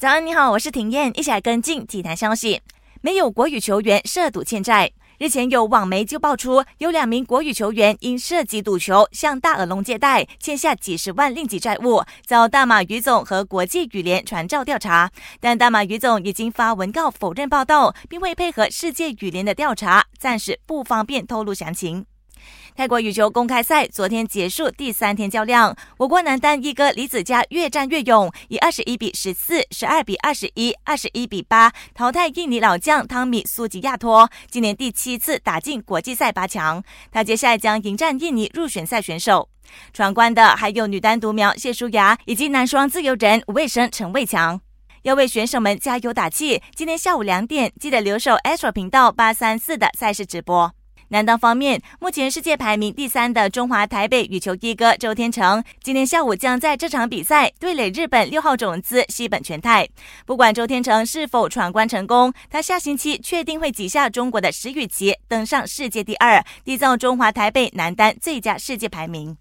早安，你好，我是婷燕，一起来跟进体坛消息。没有国羽球员涉赌欠债，日前有网媒就爆出，有两名国羽球员因涉及赌球向大耳龙借贷，欠下几十万令吉债务，遭大马羽总和国际羽联传召调查。但大马羽总已经发文告否认报道，并未配合世界羽联的调查，暂时不方便透露详情。泰国羽球公开赛昨天结束第三天较量，我国男单一哥李子嘉越战越勇，以二十一比十四、十二比二十一、二十一比八淘汰印尼老将汤米苏吉亚托，今年第七次打进国际赛八强。他接下来将迎战印尼入选赛选手。闯关的还有女单独苗谢淑雅以及男双自由人吴卫生陈卫强，要为选手们加油打气。今天下午两点，记得留守 Astro 频道八三四的赛事直播。男单方面，目前世界排名第三的中华台北羽球一哥周天成，今天下午将在这场比赛对垒日本六号种子西本全太。不管周天成是否闯关成功，他下星期确定会挤下中国的石宇奇，登上世界第二，缔造中华台北男单最佳世界排名。